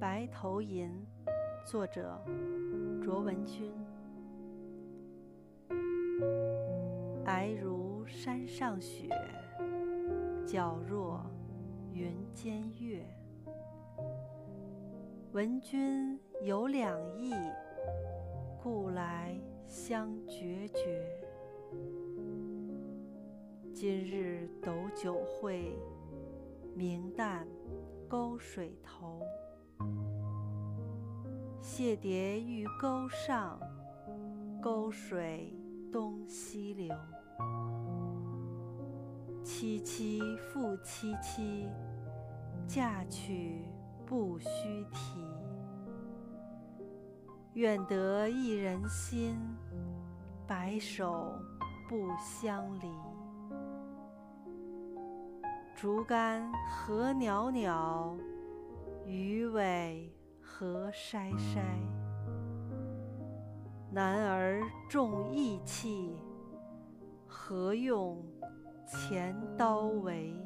白头吟》，作者卓文君。皑如山上雪，皎若云间月。闻君有两意，故来相决绝。今日斗酒会，明旦沟水头。谢蝶欲钩上，沟水东西流。凄凄复凄凄，嫁娶不须啼。愿得一人心，白首不相离。竹竿何袅袅，鱼尾何筛筛。男儿重义气，何用钱刀为？